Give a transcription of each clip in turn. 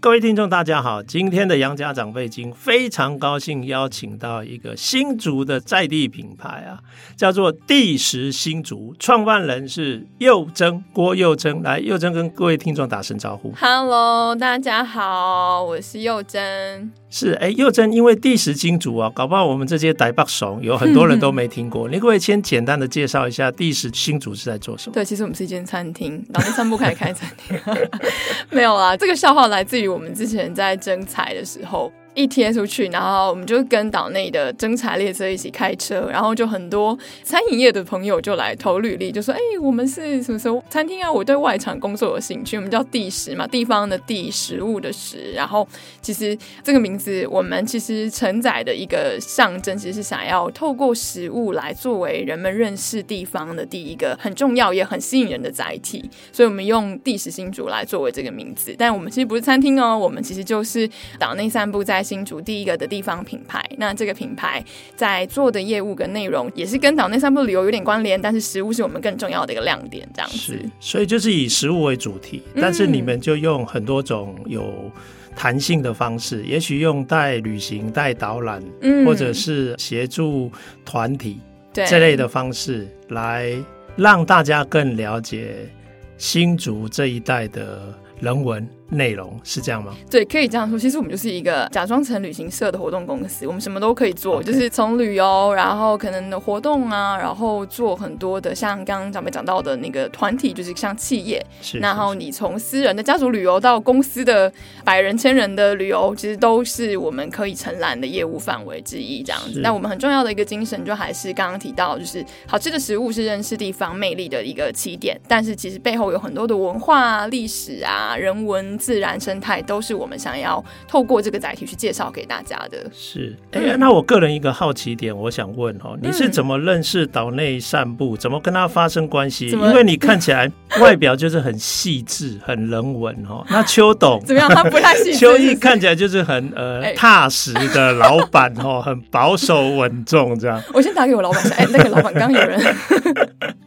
各位听众，大家好！今天的杨家长辈经非常高兴邀请到一个新竹的在地品牌啊，叫做第十新竹，创办人是佑珍郭佑珍。来，佑珍跟各位听众打声招呼。Hello，大家好，我是佑珍。是哎，佑珍，因为第十新竹啊，搞不好我们这些台北怂有很多人都没听过。你可不可以先简单的介绍一下第十新竹是在做什么？对，其实我们是一间餐厅，老内散步可以开餐厅。没有啊，这个笑话来自于我们之前在征才的时候。一贴出去，然后我们就跟岛内的征才列车一起开车，然后就很多餐饮业的朋友就来投履历，就说：“哎，我们是什么什么餐厅啊？我对外场工作有兴趣。我们叫地食嘛，地方的地，食物的食。然后其实这个名字，我们其实承载的一个象征，其实是想要透过食物来作为人们认识地方的第一个很重要也很吸引人的载体。所以我们用地食新竹来作为这个名字。但我们其实不是餐厅哦，我们其实就是岛内散步在。新竹第一个的地方品牌，那这个品牌在做的业务跟内容也是跟岛内散步旅游有点关联，但是食物是我们更重要的一个亮点，这样子。是，所以就是以食物为主题，但是你们就用很多种有弹性的方式，嗯、也许用带旅行、带导览，嗯、或者是协助团体这类的方式，来让大家更了解新竹这一带的人文。内容是这样吗？对，可以这样说。其实我们就是一个假装成旅行社的活动公司，我们什么都可以做.就是从旅游，然后可能的活动啊，然后做很多的，像刚刚长辈讲到的那个团体，就是像企业。是，是。然后你从私人的家族旅游到公司的百人、千人的旅游，其实都是我们可以承揽的业务范围之一。这样子。那我们很重要的一个精神，就还是刚刚提到，就是好吃的食物是认识地方魅力的一个起点，但是其实背后有很多的文化、啊历史啊、人文。自然生态都是我们想要透过这个载体去介绍给大家的。是，哎、欸，那我个人一个好奇点，我想问哦，你是怎么认识岛内散步？怎么跟他发生关系？因为你看起来外表就是很细致、很人文哦。那邱董 怎么样？他不太细致。邱毅看起来就是很呃踏实的老板哦，很保守稳重这样。我先打给我老板说，哎、欸，那个老板刚有人。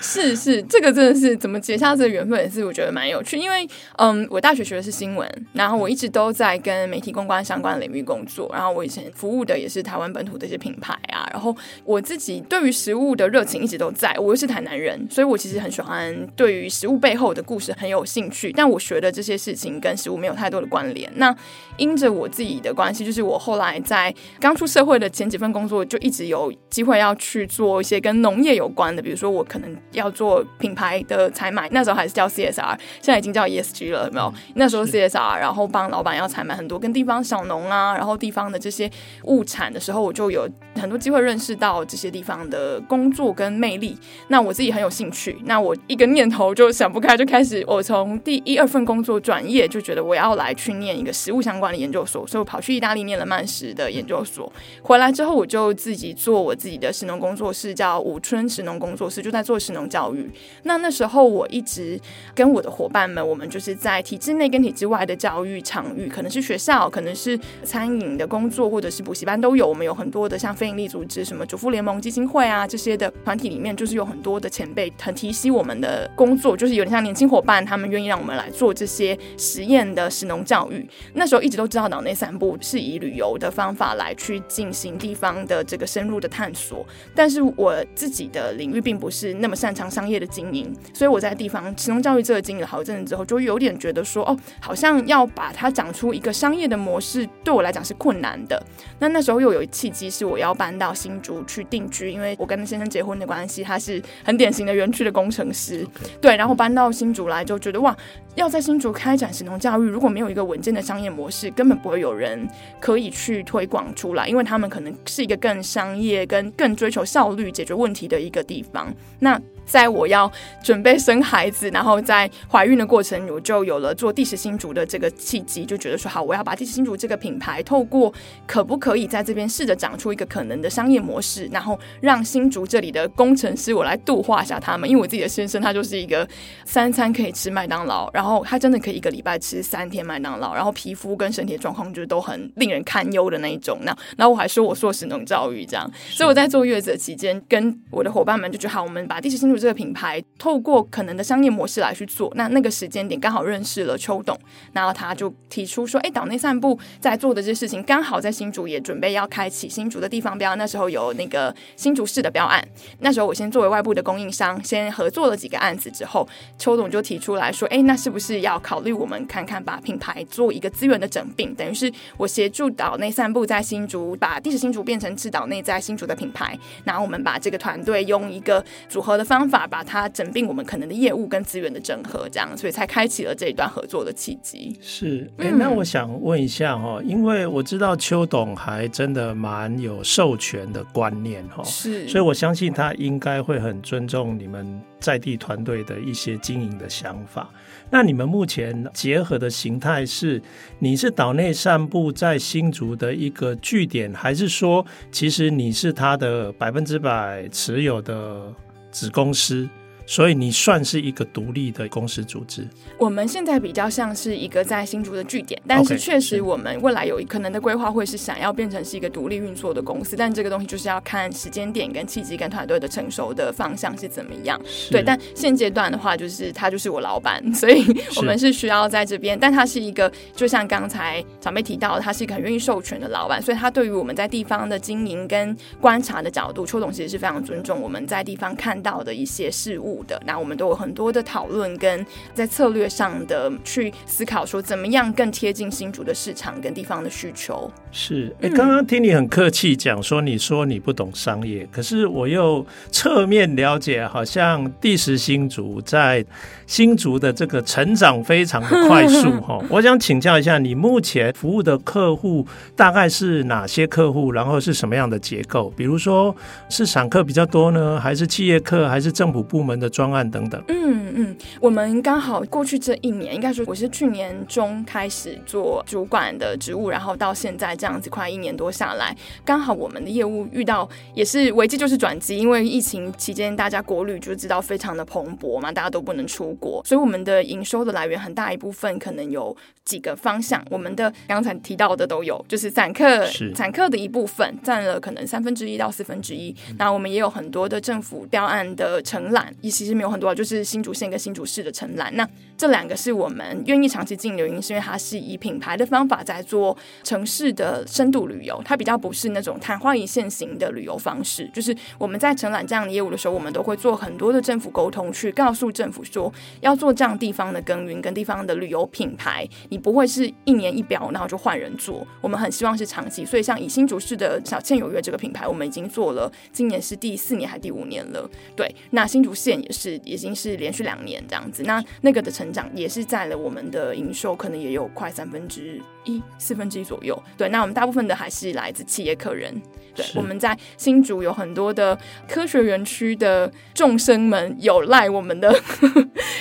是是，这个真的是怎么结下这个缘分也是我觉得蛮有趣，因为嗯，我大学学的是新闻，然后我一直都在跟媒体公关相关领域工作，然后我以前服务的也是台湾本土的一些品牌啊，然后我自己对于食物的热情一直都在，我又是台南人，所以我其实很喜欢对于食物背后的故事很有兴趣，但我学的这些事情跟食物没有太多的关联。那因着我自己的关系，就是我后来在刚出社会的前几份工作，就一直有机会要去做一些跟农业有关的，比如说我可能。要做品牌的采买，那时候还是叫 CSR，现在已经叫 ESG 了，有没有？那时候 CSR，然后帮老板要采买很多跟地方小农啊，然后地方的这些物产的时候，我就有很多机会认识到这些地方的工作跟魅力。那我自己很有兴趣，那我一个念头就想不开，就开始我从第一二份工作转业，就觉得我要来去念一个食物相关的研究所，所以我跑去意大利念了曼食的研究所。回来之后，我就自己做我自己的食农工作室，叫武春食农工作室，就在做食农。教育，那那时候我一直跟我的伙伴们，我们就是在体制内跟体制外的教育场域，可能是学校，可能是餐饮的工作，或者是补习班都有。我们有很多的像非营利组织，什么主妇联盟基金会啊这些的团体里面，就是有很多的前辈很提携我们的工作，就是有点像年轻伙伴，他们愿意让我们来做这些实验的实农教育。那时候一直都知道岛内散步是以旅游的方法来去进行地方的这个深入的探索，但是我自己的领域并不是那么深擅长商业的经营，所以我在地方食农教育这个经营了好一阵子之后，就有点觉得说，哦，好像要把它讲出一个商业的模式，对我来讲是困难的。那那时候又有一契机，是我要搬到新竹去定居，因为我跟先生结婚的关系，他是很典型的园区的工程师.对，然后搬到新竹来，就觉得哇，要在新竹开展神农教育，如果没有一个稳健的商业模式，根本不会有人可以去推广出来，因为他们可能是一个更商业、跟更追求效率解决问题的一个地方。那在我要准备生孩子，然后在怀孕的过程，我就有了做第十新竹的这个契机，就觉得说好，我要把第十新竹这个品牌，透过可不可以在这边试着长出一个可能的商业模式，然后让新竹这里的工程师我来度化一下他们，因为我自己的先生他就是一个三餐可以吃麦当劳，然后他真的可以一个礼拜吃三天麦当劳，然后皮肤跟身体状况就是都很令人堪忧的那一种。那然后我还说我硕士农教育这样，所以我在坐月子期间，跟我的伙伴们就觉得好，我们把第十新竹这个品牌透过可能的商业模式来去做，那那个时间点刚好认识了邱董，然后他就提出说，哎，岛内散步在做的这事情，刚好在新竹也准备要开启新竹的地方标，那时候有那个新竹市的标案，那时候我先作为外部的供应商，先合作了几个案子之后，邱董就提出来说，哎，那是不是要考虑我们看看把品牌做一个资源的整并，等于是我协助岛内散步在新竹把地址新竹变成是岛内在新竹的品牌，然后我们把这个团队用一个组合的方。法把它整并我们可能的业务跟资源的整合，这样，所以才开启了这一段合作的契机。是，哎、欸，那我想问一下哈，因为我知道邱董还真的蛮有授权的观念哈，是，所以我相信他应该会很尊重你们在地团队的一些经营的想法。那你们目前结合的形态是，你是岛内散步在新竹的一个据点，还是说，其实你是他的百分之百持有的？子公司。所以你算是一个独立的公司组织。我们现在比较像是一个在新竹的据点，但是确实我们未来有可能的规划会是想要变成是一个独立运作的公司，但这个东西就是要看时间点跟契机跟团队的成熟的方向是怎么样。对，但现阶段的话，就是他就是我老板，所以我们是需要在这边，但他是一个就像刚才长辈提到，他是一个很愿意授权的老板，所以他对于我们在地方的经营跟观察的角度，邱总其实是非常尊重我们在地方看到的一些事物。的，那我们都有很多的讨论，跟在策略上的去思考，说怎么样更贴近新竹的市场跟地方的需求。是，哎，刚刚听你很客气讲说，你说你不懂商业，可是我又侧面了解，好像第十新竹在新竹的这个成长非常的快速 哈。我想请教一下，你目前服务的客户大概是哪些客户？然后是什么样的结构？比如说是散客比较多呢，还是企业客，还是政府部门的？专案等等，嗯嗯，我们刚好过去这一年，应该说我是去年中开始做主管的职务，然后到现在这样子快一年多下来，刚好我们的业务遇到也是危机就是转机，因为疫情期间大家国旅就知道非常的蓬勃嘛，大家都不能出国，所以我们的营收的来源很大一部分可能有几个方向，我们的刚才提到的都有，就是散客，散客的一部分占了可能三分之一到四分之一，那我们也有很多的政府标案的承揽，一些。其实没有很多，就是新竹县跟新竹市的承揽。那这两个是我们愿意长期经营的原因，是因为它是以品牌的方法在做城市的深度旅游，它比较不是那种昙花一现型的旅游方式。就是我们在承揽这样的业务的时候，我们都会做很多的政府沟通，去告诉政府说要做这样地方的耕耘跟地方的旅游品牌，你不会是一年一标，然后就换人做。我们很希望是长期，所以像以新竹市的小倩有约这个品牌，我们已经做了，今年是第四年还第五年了。对，那新竹县也是。是已经是连续两年这样子，那那个的成长也是在了我们的营收，可能也有快三分之一、四分之一左右。对，那我们大部分的还是来自企业客人。对，我们在新竹有很多的科学园区的众生们，有赖我们的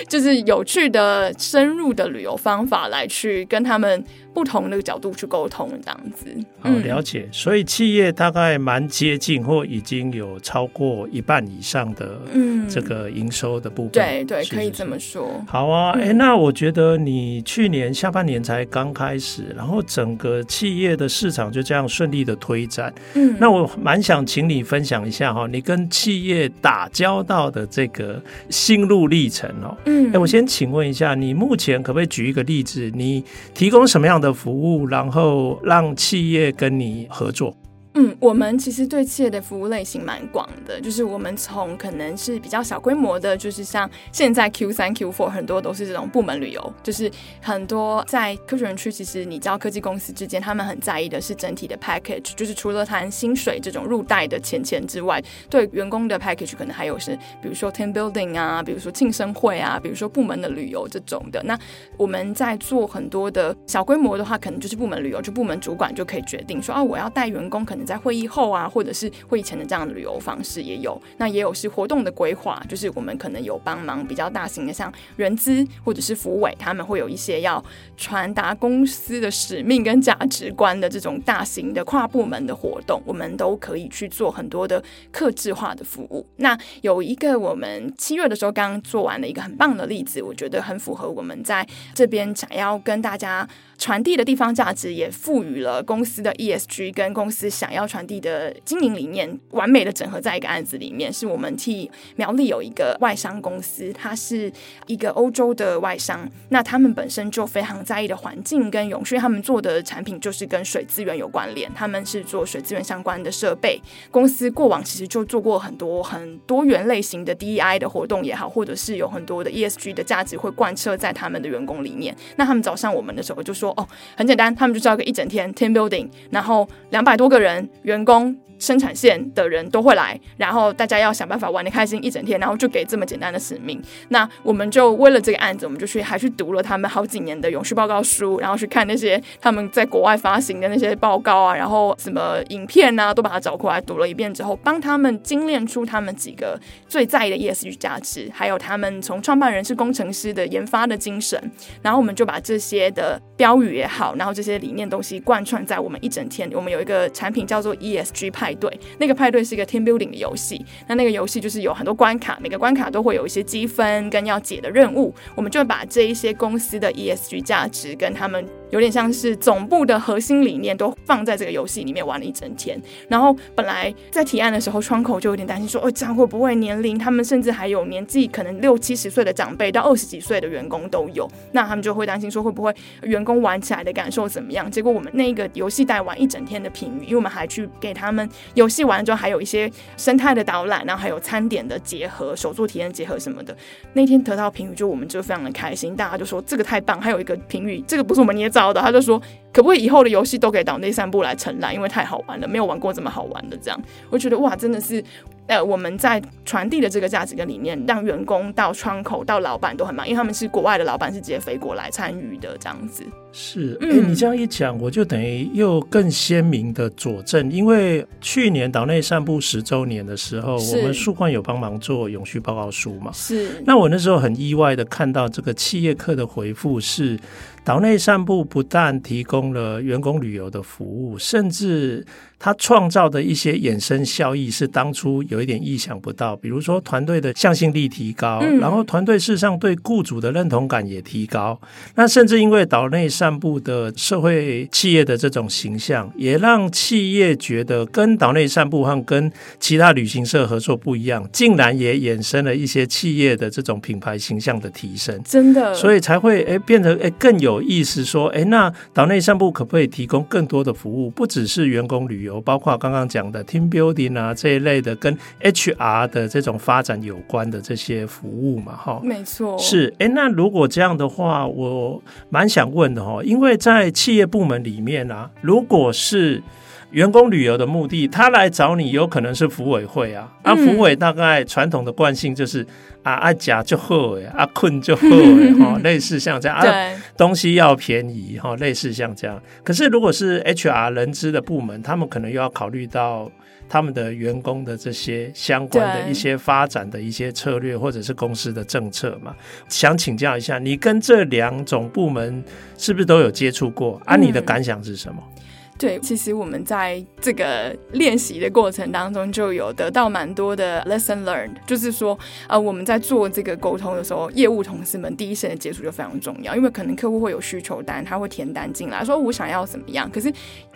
就是有趣的、深入的旅游方法来去跟他们。不同的角度去沟通，这样子。好，了解。所以企业大概蛮接近，或已经有超过一半以上的这个营收的部分。对对，可以这么说。好啊，哎，那我觉得你去年下半年才刚开始，然后整个企业的市场就这样顺利的推展。嗯，那我蛮想请你分享一下哈，你跟企业打交道的这个心路历程哦。嗯，哎，我先请问一下，你目前可不可以举一个例子？你提供什么样的的服务，然后让企业跟你合作。嗯，我们其实对企业的服务类型蛮广的，就是我们从可能是比较小规模的，就是像现在 Q 三 Q four 很多都是这种部门旅游，就是很多在科学园区，其实你知道科技公司之间他们很在意的是整体的 package，就是除了谈薪水这种入袋的钱钱之外，对员工的 package 可能还有是比如说 team building 啊，比如说庆生会啊，比如说部门的旅游这种的。那我们在做很多的小规模的话，可能就是部门旅游，就部门主管就可以决定说啊，我要带员工可能。在会议后啊，或者是会议前的这样的旅游方式也有。那也有是活动的规划，就是我们可能有帮忙比较大型的，像人资或者是福委，他们会有一些要传达公司的使命跟价值观的这种大型的跨部门的活动，我们都可以去做很多的客制化的服务。那有一个我们七月的时候刚刚做完了一个很棒的例子，我觉得很符合我们在这边想要跟大家。传递的地方价值也赋予了公司的 ESG 跟公司想要传递的经营理念，完美的整合在一个案子里面。是我们替苗栗有一个外商公司，它是一个欧洲的外商，那他们本身就非常在意的环境跟永续，他们做的产品就是跟水资源有关联，他们是做水资源相关的设备。公司过往其实就做过很多很多元类型的 DEI 的活动也好，或者是有很多的 ESG 的价值会贯彻在他们的员工里面。那他们找上我们的时候就说。说哦，很简单，他们就叫个一整天 team building，然后两百多个人员工。生产线的人都会来，然后大家要想办法玩的开心一整天，然后就给这么简单的使命。那我们就为了这个案子，我们就去还去读了他们好几年的永续报告书，然后去看那些他们在国外发行的那些报告啊，然后什么影片啊，都把它找过来读了一遍之后，帮他们精炼出他们几个最在意的 ESG 价值，还有他们从创办人是工程师的研发的精神，然后我们就把这些的标语也好，然后这些理念东西贯穿在我们一整天。我们有一个产品叫做 ESG 派。派对，那个派对是一个 team building 的游戏。那那个游戏就是有很多关卡，每个关卡都会有一些积分跟要解的任务。我们就会把这一些公司的 ESG 价值跟他们。有点像是总部的核心理念都放在这个游戏里面玩了一整天，然后本来在提案的时候，窗口就有点担心说，哦，这样会不会年龄？他们甚至还有年纪可能六七十岁的长辈到二十几岁的员工都有，那他们就会担心说，会不会员工玩起来的感受怎么样？结果我们那个游戏带玩一整天的评语，因为我们还去给他们游戏完了之后，还有一些生态的导览，然后还有餐点的结合、手作体验结合什么的。那天得到评语，就我们就非常的开心，大家就说这个太棒。还有一个评语，这个不是我们捏造的，他就说。可不可以以后的游戏都给岛内散步来承揽？因为太好玩了，没有玩过这么好玩的。这样，我觉得哇，真的是，呃，我们在传递的这个价值跟理念，让员工到窗口到老板都很忙，因为他们是国外的老板，是直接飞过来参与的，这样子。是，哎、欸，你这样一讲，我就等于又更鲜明的佐证，因为去年岛内散步十周年的时候，我们树冠有帮忙做永续报告书嘛？是。那我那时候很意外的看到这个企业课的回复是。岛内散步不但提供了员工旅游的服务，甚至他创造的一些衍生效益是当初有一点意想不到。比如说团队的向心力提高，嗯、然后团队事实上对雇主的认同感也提高。那甚至因为岛内散步的社会企业的这种形象，也让企业觉得跟岛内散步和跟其他旅行社合作不一样，竟然也衍生了一些企业的这种品牌形象的提升。真的，所以才会诶变得诶更有。意思说，诶，那岛内散步可不可以提供更多的服务？不只是员工旅游，包括刚刚讲的 team building 啊这一类的，跟 HR 的这种发展有关的这些服务嘛，哈，没错，是，哎，那如果这样的话，我蛮想问的哈，因为在企业部门里面啊，如果是员工旅游的目的，他来找你，有可能是服委会啊，啊，服委大概传统的惯性就是。啊，阿甲就好哎，阿困就好哎，哈，类似像这样啊，东西要便宜哈，类似像这样。可是如果是 HR 人资的部门，他们可能又要考虑到他们的员工的这些相关的一些发展的一些策略，或者是公司的政策嘛。想请教一下，你跟这两种部门是不是都有接触过？啊，你的感想是什么？嗯对，其实我们在这个练习的过程当中，就有得到蛮多的 lesson learned，就是说，呃，我们在做这个沟通的时候，业务同事们第一时间的接触就非常重要，因为可能客户会有需求单，他会填单进来，说我想要怎么样，可是。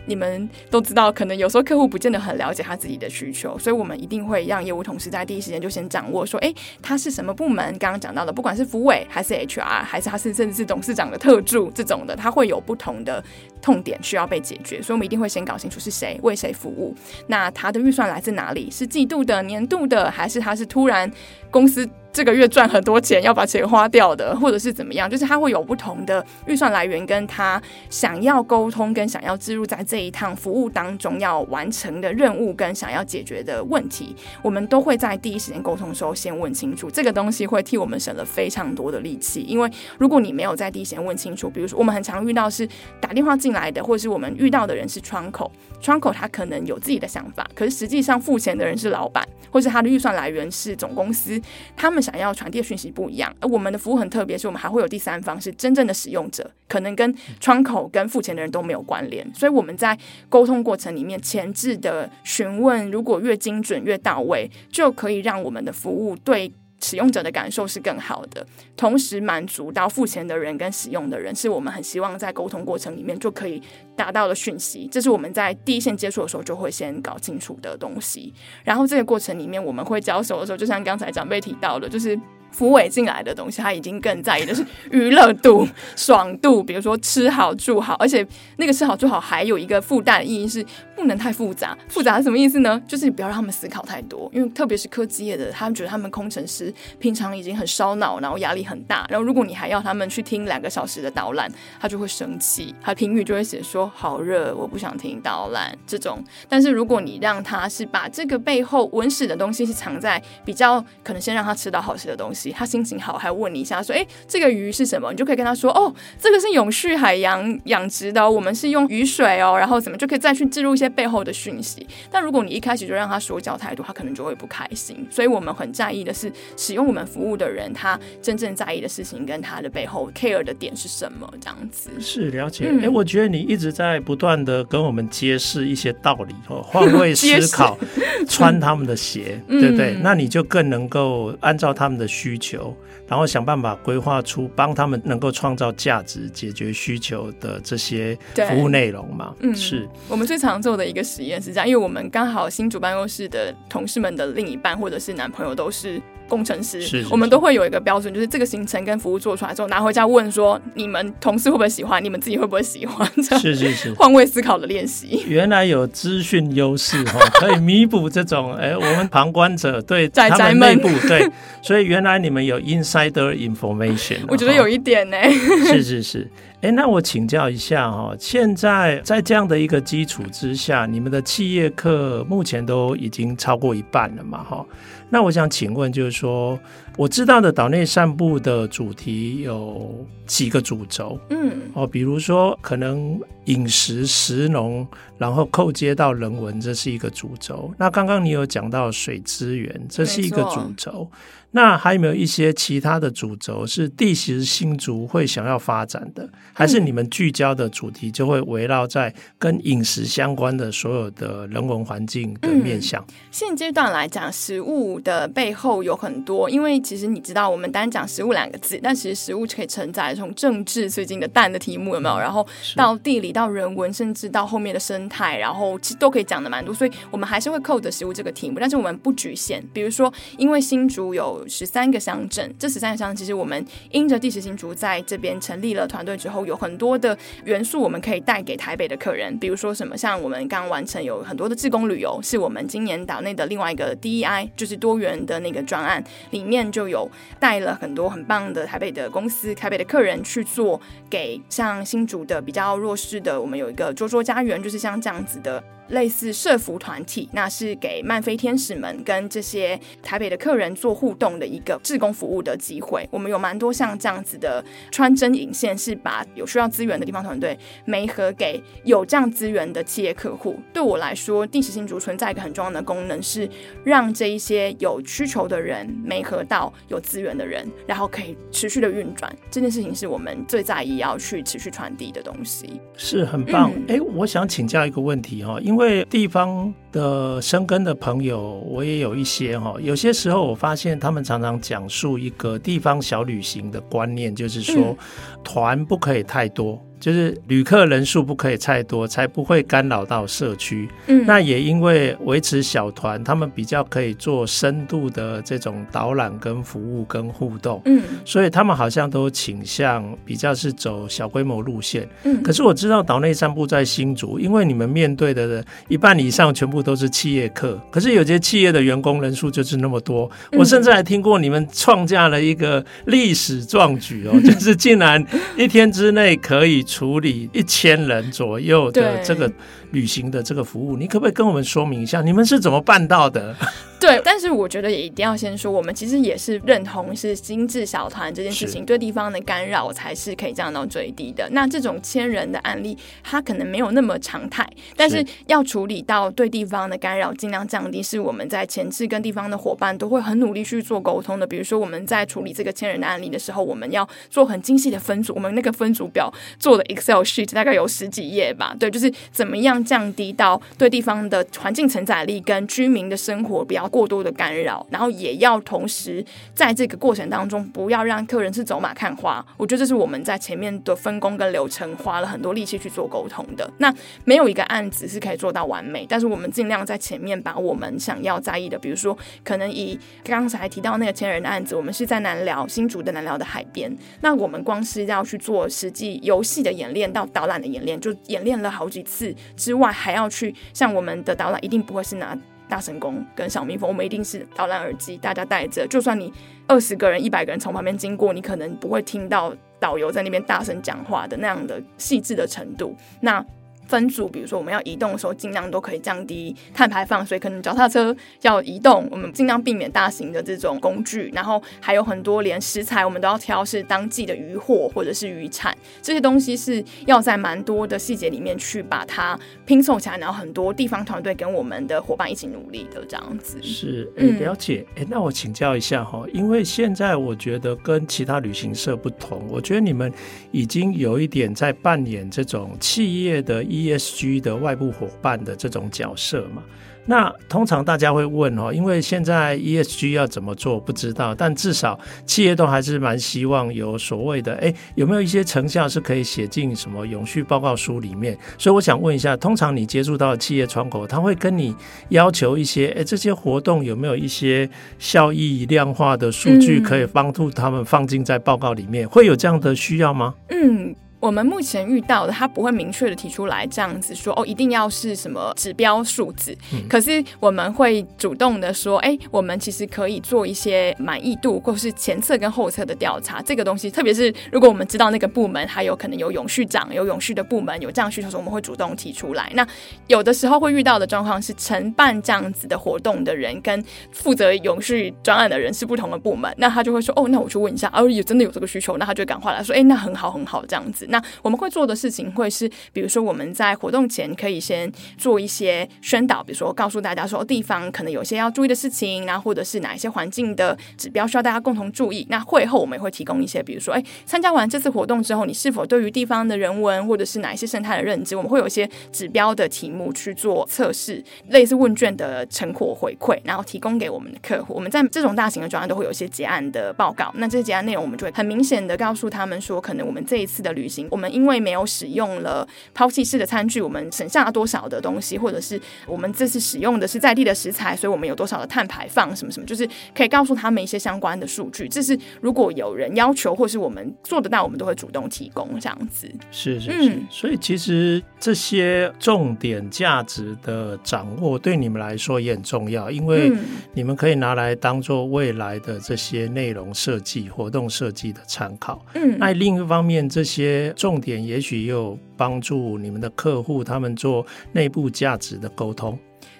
你们都知道，可能有时候客户不见得很了解他自己的需求，所以我们一定会让业务同事在第一时间就先掌握，说，哎，他是什么部门？刚刚讲到的，不管是福委还是 HR，还是他是甚至是董事长的特助这种的，他会有不同的痛点需要被解决，所以我们一定会先搞清楚是谁为谁服务，那他的预算来自哪里？是季度的、年度的，还是他是突然公司这个月赚很多钱要把钱花掉的，或者是怎么样，就是他会有不同的预算来源，跟他想要沟通跟想要置入在这一趟服务当中要完成的任务跟想要解决的问题，我们都会在第一时间沟通的时候先问清楚。这个东西会替我们省了非常多的力气，因为如果你没有在第一时间问清楚，比如说我们很常遇到是打电话进来的，或是我们遇到的人是窗口，窗口他可能有自己的想法，可是实际上付钱的人是老板，或是他的预算来源是总公司，他们。想要传递的讯息不一样，而我们的服务很特别，是我们还会有第三方，是真正的使用者，可能跟窗口跟付钱的人都没有关联，所以我们在沟通过程里面前置的询问，如果越精准越到位，就可以让我们的服务对使用者的感受是更好的，同时满足到付钱的人跟使用的人，是我们很希望在沟通过程里面就可以达到的讯息。这是我们在第一线接触的时候就会先搞清楚的东西。然后这个过程里面，我们会交手的时候，就像刚才长辈提到的，就是。福委进来的东西，他已经更在意的是娱乐度、爽度，比如说吃好住好，而且那个吃好住好还有一个附带的意义是不能太复杂。复杂是什么意思呢？就是你不要让他们思考太多，因为特别是科技业的，他们觉得他们工程师平常已经很烧脑，然后压力很大，然后如果你还要他们去听两个小时的导览，他就会生气，他评语就会写说好热，我不想听导览这种。但是如果你让他是把这个背后文史的东西是藏在比较可能先让他吃到好吃的东西。他心情好，还问你一下，说：“哎，这个鱼是什么？”你就可以跟他说：“哦，这个是永续海洋养殖的，我们是用雨水哦，然后怎么就可以再去置入一些背后的讯息。”但如果你一开始就让他说教太多，他可能就会不开心。所以我们很在意的是使用我们服务的人，他真正在意的事情跟他的背后 care 的点是什么，这样子。是了解。哎、嗯，我觉得你一直在不断的跟我们揭示一些道理哦，换位思考，穿他们的鞋，嗯、对不对？那你就更能够按照他们的需。需求，然后想办法规划出帮他们能够创造价值、解决需求的这些服务内容嘛？嗯，是我们最常做的一个实验是这样，因为我们刚好新主办公室的同事们的另一半或者是男朋友都是。工程师，是是是我们都会有一个标准，就是这个行程跟服务做出来之后，拿回家问说，你们同事会不会喜欢，你们自己会不会喜欢？是是是，换位思考的练习。原来有资讯优势哈，可以弥补这种哎、欸，我们旁观者对 他们内部对，所以原来你们有 insider information。我觉得有一点呢。是是是，哎、欸，那我请教一下哈，现在在这样的一个基础之下，你们的企业课目前都已经超过一半了嘛？哈。那我想请问，就是说，我知道的岛内散步的主题有几个主轴，嗯，哦，比如说可能饮食、食农，然后扣接到人文，这是一个主轴。那刚刚你有讲到水资源，这是一个主轴。那还有没有一些其他的主轴是第十新竹会想要发展的？还是你们聚焦的主题就会围绕在跟饮食相关的所有的人文环境的面向？嗯，现阶段来讲，食物的背后有很多，因为其实你知道，我们单讲食物两个字，但其实食物可以承载从政治最近的蛋的题目有没有？然后到地理、到人文，甚至到后面的生态，然后其实都可以讲的蛮多。所以我们还是会扣着食物这个题目，但是我们不局限。比如说，因为新竹有十三个乡镇，这十三个乡镇其实我们因着第十新竹在这边成立了团队之后，有很多的元素我们可以带给台北的客人。比如说什么，像我们刚完成有很多的志工旅游，是我们今年岛内的另外一个 DEI，就是多多元的那个专案，里面就有带了很多很棒的台北的公司、台北的客人去做，给像新竹的比较弱势的，我们有一个桌桌家园，就是像这样子的。类似社服团体，那是给漫飞天使们跟这些台北的客人做互动的一个志工服务的机会。我们有蛮多像这样子的穿针引线，是把有需要资源的地方团队媒合给有这样资源的企业客户。对我来说，定时新竹存在一个很重要的功能，是让这一些有需求的人媒合到有资源的人，然后可以持续的运转。这件事情是我们最在意要去持续传递的东西，是很棒。哎、嗯，我想请教一个问题哈，因为因为地方的生根的朋友，我也有一些哈。有些时候，我发现他们常常讲述一个地方小旅行的观念，就是说团不可以太多。就是旅客人数不可以太多，才不会干扰到社区。嗯，那也因为维持小团，他们比较可以做深度的这种导览、跟服务、跟互动。嗯，所以他们好像都倾向比较是走小规模路线。嗯，可是我知道岛内散步在新竹，因为你们面对的一半以上全部都是企业客，可是有些企业的员工人数就是那么多。我甚至还听过你们创下了一个历史壮举哦，就是竟然一天之内可以。处理一千人左右的这个旅行的这个服务，你可不可以跟我们说明一下，你们是怎么办到的？对，但是我觉得也一定要先说，我们其实也是认同是精致小团这件事情对地方的干扰才是可以降到最低的。那这种千人的案例，它可能没有那么常态，但是要处理到对地方的干扰尽量降低，是我们在前置跟地方的伙伴都会很努力去做沟通的。比如说我们在处理这个千人的案例的时候，我们要做很精细的分组，我们那个分组表做的 Excel sheet 大概有十几页吧。对，就是怎么样降低到对地方的环境承载力跟居民的生活比较。过多的干扰，然后也要同时在这个过程当中，不要让客人是走马看花。我觉得这是我们在前面的分工跟流程花了很多力气去做沟通的。那没有一个案子是可以做到完美，但是我们尽量在前面把我们想要在意的，比如说可能以刚才提到那个千人的案子，我们是在南寮新竹的南寮的海边，那我们光是要去做实际游戏的演练到导览的演练，就演练了好几次之外，还要去像我们的导览一定不会是拿。大声公跟小蜜蜂，我们一定是导览耳机，大家戴着。就算你二十个人、一百个人从旁边经过，你可能不会听到导游在那边大声讲话的那样的细致的程度。那。分组，比如说我们要移动的时候，尽量都可以降低碳排放，所以可能脚踏车要移动，我们尽量避免大型的这种工具。然后还有很多连食材，我们都要挑是当季的渔获或者是渔产，这些东西是要在蛮多的细节里面去把它拼凑起来，然后很多地方团队跟我们的伙伴一起努力的这样子。是，哎、了解。哎、那我请教一下哈，因为现在我觉得跟其他旅行社不同，我觉得你们已经有一点在扮演这种企业的。ESG 的外部伙伴的这种角色嘛，那通常大家会问哦，因为现在 ESG 要怎么做不知道，但至少企业都还是蛮希望有所谓的，哎，有没有一些成效是可以写进什么永续报告书里面？所以我想问一下，通常你接触到的企业窗口，他会跟你要求一些，哎，这些活动有没有一些效益量化的数据可以帮助他们放进在报告里面？会有这样的需要吗？嗯。我们目前遇到的，他不会明确的提出来这样子说哦，一定要是什么指标数字。嗯。可是我们会主动的说，哎，我们其实可以做一些满意度或是前测跟后测的调查。这个东西，特别是如果我们知道那个部门还有可能有永续长、有永续的部门有这样需求时，我们会主动提出来。那有的时候会遇到的状况是，承办这样子的活动的人跟负责永续专案的人是不同的部门，那他就会说，哦，那我去问一下，哦，有真的有这个需求，那他就赶快来说，哎，那很好很好这样子。那我们会做的事情会是，比如说我们在活动前可以先做一些宣导，比如说告诉大家说地方可能有些要注意的事情，然后或者是哪一些环境的指标需要大家共同注意。那会后我们也会提供一些，比如说，哎，参加完这次活动之后，你是否对于地方的人文或者是哪一些生态的认知，我们会有一些指标的题目去做测试，类似问卷的成果回馈，然后提供给我们的客户。我们在这种大型的专案都会有一些结案的报告，那这些结案内容我们就会很明显的告诉他们说，可能我们这一次的旅行，我们因为没有使用了抛弃式的餐具，我们省下了多少的东西，或者是我们这次使用的是在地的食材，所以我们有多少的碳排放，什么什么，就是可以告诉他们一些相关的数据。这是如果有人要求，或是我们做得到，我们都会主动提供这样子。是是是，嗯，所以其实这些重点价值的掌握对你们来说也很重要，因为你们可以拿来当做未来的这些内容设计、活动设计的参考。嗯，那另一方面，这些重点也许也有帮助你们的客户，他们做内部价值的沟通。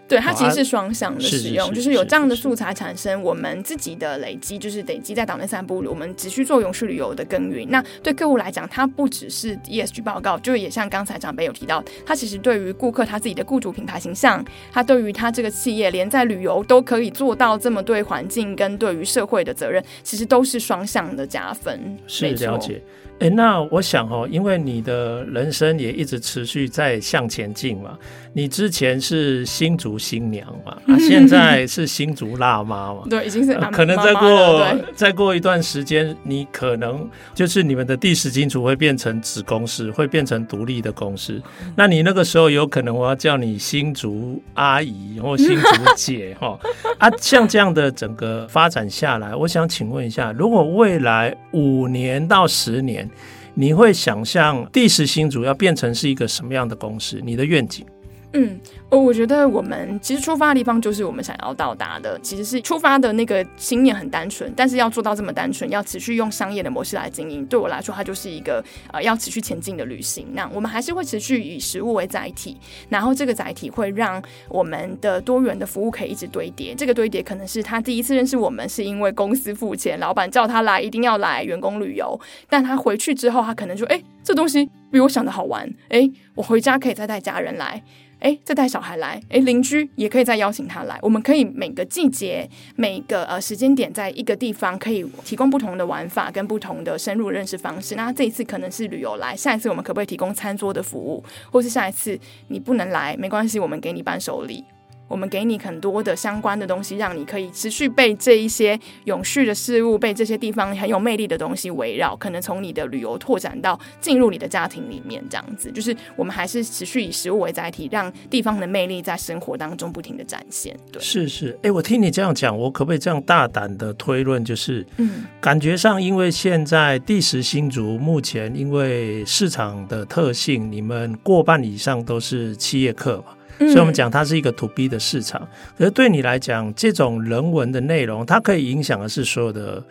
对，它其实是双向的使用，就是有这样的素材产生，我们自己的累积，就是累积在岛内散步，我们只需做永续旅游的耕耘。那对客户来讲，它不只是 ESG 报告，就也像刚才长辈有提到，它其实对于顾客他自己的雇主品牌形象，他对于他这个企业连在旅游都可以做到这么对环境跟对于社会的责任，其实都是双向的加分。是了解。哎，那我想哦，因为你的人生也一直持续在向前进嘛。你之前是新竹新娘嘛，啊，现在是新竹辣妈嘛，对，已经是、呃、可能再过再过一段时间，你可能就是你们的第十金主会变成子公司，会变成独立的公司，那你那个时候有可能我要叫你新竹阿姨或新竹姐哈啊，像这样的整个发展下来，我想请问一下，如果未来五年到十年，你会想象第十星组要变成是一个什么样的公司？你的愿景？嗯，我我觉得我们其实出发的地方就是我们想要到达的，其实是出发的那个心念很单纯，但是要做到这么单纯，要持续用商业的模式来经营，对我来说，它就是一个呃要持续前进的旅行。那我们还是会持续以食物为载体，然后这个载体会让我们的多元的服务可以一直堆叠。这个堆叠可能是他第一次认识我们是因为公司付钱，老板叫他来一定要来员工旅游，但他回去之后，他可能说，哎，这东西比我想的好玩，哎，我回家可以再带家人来。哎，再带小孩来，哎，邻居也可以再邀请他来。我们可以每个季节、每个呃时间点，在一个地方可以提供不同的玩法跟不同的深入认识方式。那这一次可能是旅游来，下一次我们可不可以提供餐桌的服务？或是下一次你不能来，没关系，我们给你伴手礼。我们给你很多的相关的东西，让你可以持续被这一些永续的事物、被这些地方很有魅力的东西围绕。可能从你的旅游拓展到进入你的家庭里面，这样子，就是我们还是持续以食物为载体，让地方的魅力在生活当中不停的展现。对，是是，哎，我听你这样讲，我可不可以这样大胆的推论，就是，嗯，感觉上，因为现在第十新竹目前因为市场的特性，你们过半以上都是企业客嘛。所以，我们讲它是一个 to B 的市场，可是对你来讲，这种人文的内容，它可以影响的是所有的。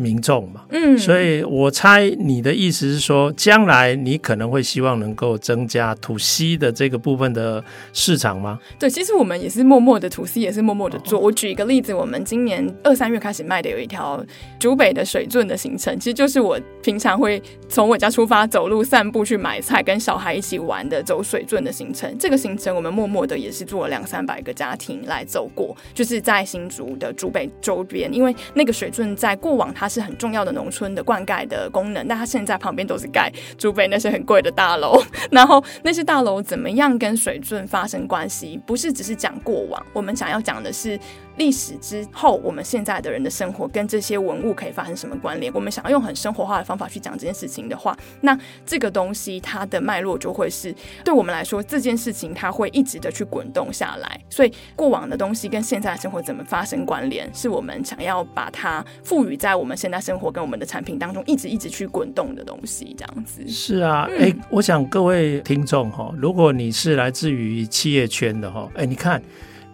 民众嘛，嗯，所以我猜你的意思是说，将来你可能会希望能够增加 to C 的这个部分的市场吗？对，其实我们也是默默的 to C，也是默默的做。我举一个例子，我们今年二三月开始卖的有一条竹北的水圳的行程，其实就是我平常会从我家出发，走路散步去买菜，跟小孩一起玩的走水圳的行程。这个行程我们默默的也是做了两三百个家庭来走过，就是在新竹的竹北周边，因为那个水圳在过往它。是很重要的农村的灌溉的功能，但它现在旁边都是盖竹北那些很贵的大楼，然后那些大楼怎么样跟水圳发生关系？不是只是讲过往，我们想要讲的是历史之后，我们现在的人的生活跟这些文物可以发生什么关联？我们想要用很生活化的方法去讲这件事情的话，那这个东西它的脉络就会是对我们来说，这件事情它会一直的去滚动下来。所以过往的东西跟现在的生活怎么发生关联，是我们想要把它赋予在我们。现在生活跟我们的产品当中一直一直去滚动的东西，这样子是啊，哎、嗯欸，我想各位听众哈，如果你是来自于企业圈的哈，哎、欸，你看，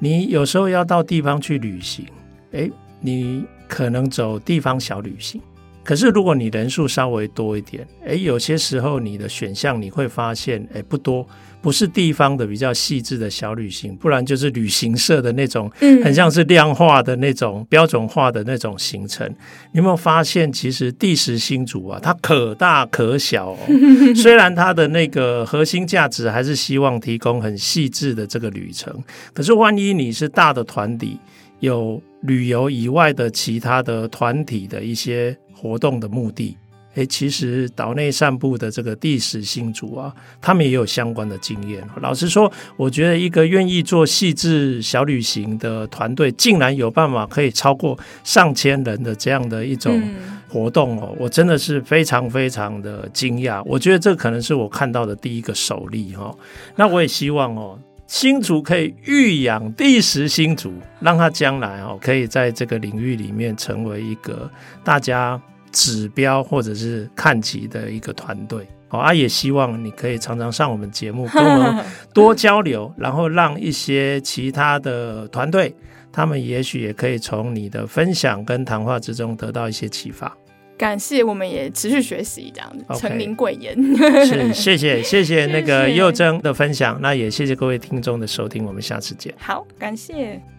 你有时候要到地方去旅行，哎、你可能走地方小旅行，可是如果你人数稍微多一点，哎、欸，有些时候你的选项你会发现，哎、欸，不多。不是地方的比较细致的小旅行，不然就是旅行社的那种，很像是量化的那种标准化的那种行程。你有没有发现，其实第十新竹啊，它可大可小哦。虽然它的那个核心价值还是希望提供很细致的这个旅程，可是万一你是大的团体，有旅游以外的其他的团体的一些活动的目的。诶，其实岛内散步的这个第十新主啊，他们也有相关的经验。老实说，我觉得一个愿意做细致小旅行的团队，竟然有办法可以超过上千人的这样的一种活动哦，我真的是非常非常的惊讶。我觉得这可能是我看到的第一个首例哈。那我也希望哦，新竹可以育养第十新竹，让他将来哦可以在这个领域里面成为一个大家。指标或者是看齐的一个团队，好啊，也希望你可以常常上我们节目，跟我们多交流，然后让一些其他的团队，他们也许也可以从你的分享跟谈话之中得到一些启发。感谢，我们也持续学习这样子，承您贵言。是，谢谢，谢谢那个佑珍的分享，那也谢谢各位听众的收听，我们下次见。好，感谢。